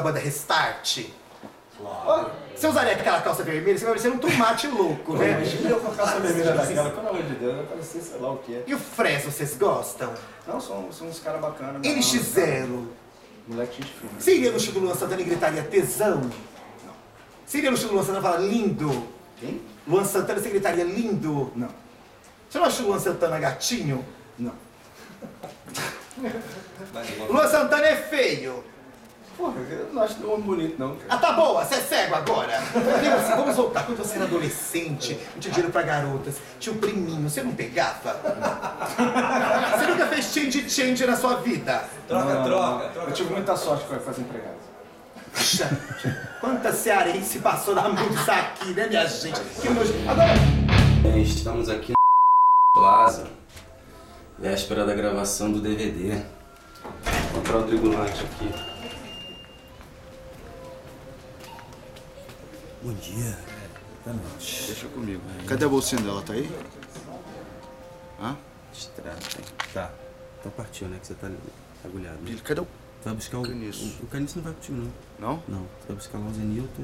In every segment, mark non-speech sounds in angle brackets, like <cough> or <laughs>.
banda Restart? Claro. Você usaria aquela calça vermelha? Você vai parecer um tomate louco, né? Imagina eu com a calça vermelha daquela, pelo amor de Deus, vai parecer sei lá o quê. E o Fresno, vocês gostam? Não, são, são uns caras bacanas. NX0. Moleque gente fina. Você iria no show do Luan Santana e gritaria tesão? Não. Você iria no show do Luan Santana e falar lindo? Quem? Luan Santana, você gritaria lindo? Não. Você não acha o Luan Santana gatinho? Não. <laughs> Luan Santana é feio. Porra, eu não acho tão homem bonito, não. Cara. Ah, tá boa, você é cego agora. Assim, vamos voltar. Quando você era adolescente, não tinha dinheiro pra garotas, tinha um priminho, você não pegava? Você nunca fez change change na sua vida? Troca, Não, troca, não. troca. Eu tive muita sorte com as empregadas. Puxa, quanta cearense passou na mão disso aqui, né, minha gente? Que nojo. Agora, É, Estamos aqui no Plaza, véspera da gravação do DVD. Vou comprar o trigulante aqui. Bom dia. Boa noite. Deixa comigo. Cadê a bolsinha dela? Tá aí? Hã? Estrada. Tá. Então partiu, né? Que você tá agulhado. Né? Cadê o... Tu vai buscar o Caniço. O, o caniço não vai contigo, não. Não? Não. Tu vai buscar lá o Zenilton.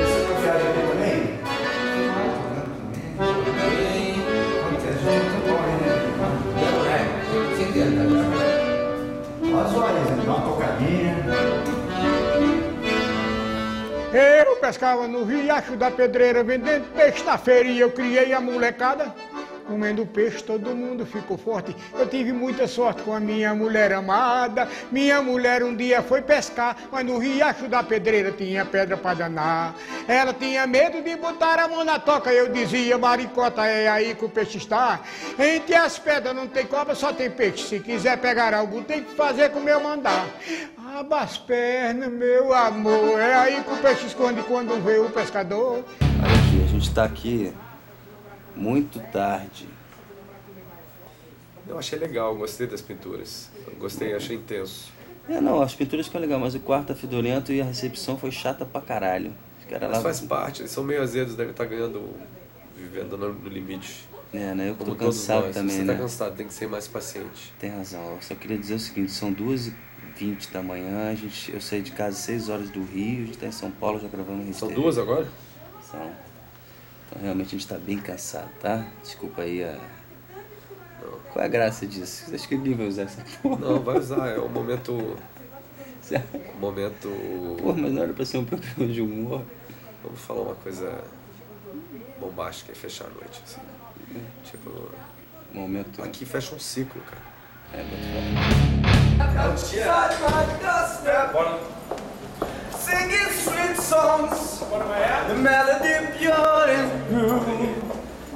Essa viagem aqui também? Tá né? Olha as horas, né? Dá uma tocadinha. Pescava no riacho da pedreira, vendendo peixe na feira e eu criei a molecada. Comendo peixe, todo mundo ficou forte. Eu tive muita sorte com a minha mulher amada. Minha mulher um dia foi pescar, mas no riacho da pedreira tinha pedra para danar. Ela tinha medo de botar a mão na toca. Eu dizia, maricota, é aí que o peixe está. Entre as pedras não tem cobra, só tem peixe. Se quiser pegar algo, tem que fazer como eu mandar. Aba as pernas, meu amor. É aí que o peixe esconde quando vê o pescador. Aqui, a gente tá aqui muito tarde. Eu achei legal, gostei das pinturas. Gostei, achei intenso. É, não, as pinturas ficam legais, mas o quarto tá fedorento e a recepção foi chata pra caralho. Os caras Mas lá. faz parte, eles são meio azedos, devem estar ganhando, vivendo no, limite. É, né? Eu tô Como cansado também, Você né? tá cansado, tem que ser mais paciente. Tem razão. Eu só queria dizer o seguinte, são 2h20 da manhã, a gente, eu saí de casa às 6 horas do Rio, a gente tá em São Paulo já gravando São RTV. duas agora? São. Então realmente a gente tá bem cansado, tá? Desculpa aí a. Qual é a graça disso? Você acha que ninguém vai usar essa porra? Não, vai usar, é um momento. Você- Um momento. Pô, mas não era pra ser um programa de humor. Vamos falar uma coisa bombástica e fechar a noite. Assim. Tipo, Momento. aqui fecha um ciclo, cara. É, bota Singing sweet songs, the melody pure and true.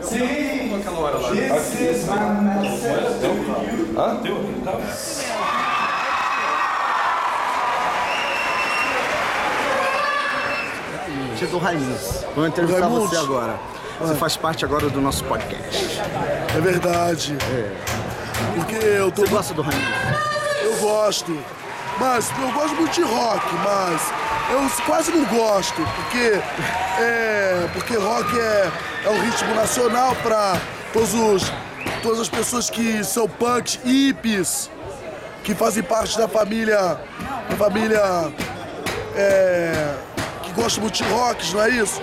Sing, Aquela hora lá. this is my message to you. Tia do Raimundos. Vou entrevistar Raimundos? você agora. Você faz parte agora do nosso podcast. É verdade. Porque eu tô. Você gosta do Raimundos? Eu gosto. Mas eu gosto muito de rock, mas eu quase não gosto, porque é. Porque rock é, é um ritmo nacional para todos os. Todas as pessoas que são punks, hippies, que fazem parte da família. Da família. É, que gosta muito de rock, não é isso?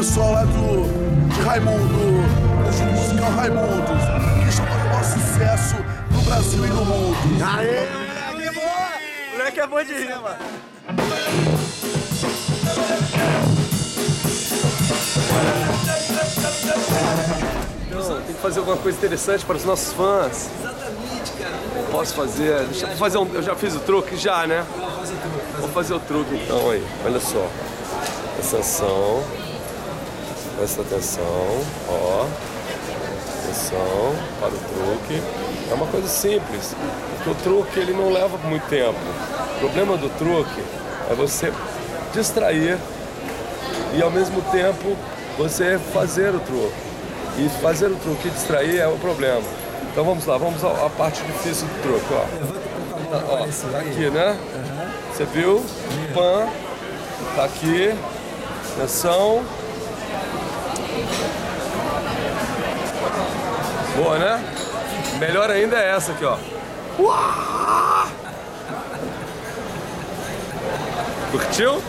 pessoal lá do de Raimundo, do musical Raimundos, que estão fazendo o maior sucesso no Brasil e no mundo. Aê! Moleque é bom de rir, mano. Não, tem que fazer alguma coisa interessante para os nossos fãs. Exatamente, cara. Posso fazer? Deixa eu fazer um. Eu já fiz o truque? Já, né? Vou fazer o truque então aí. Olha só. Atenção. Presta atenção, ó. Atenção para o truque. É uma coisa simples, porque o truque ele não leva muito tempo. O problema do truque é você distrair e ao mesmo tempo você fazer o truque. E fazer o truque e distrair é o problema. Então vamos lá, vamos à parte difícil do truque, ó. Tá, ó, tá aqui, né? Você viu? Pan, tá aqui. Atenção. Boa, né? Melhor ainda é essa aqui, ó. Uá! Curtiu?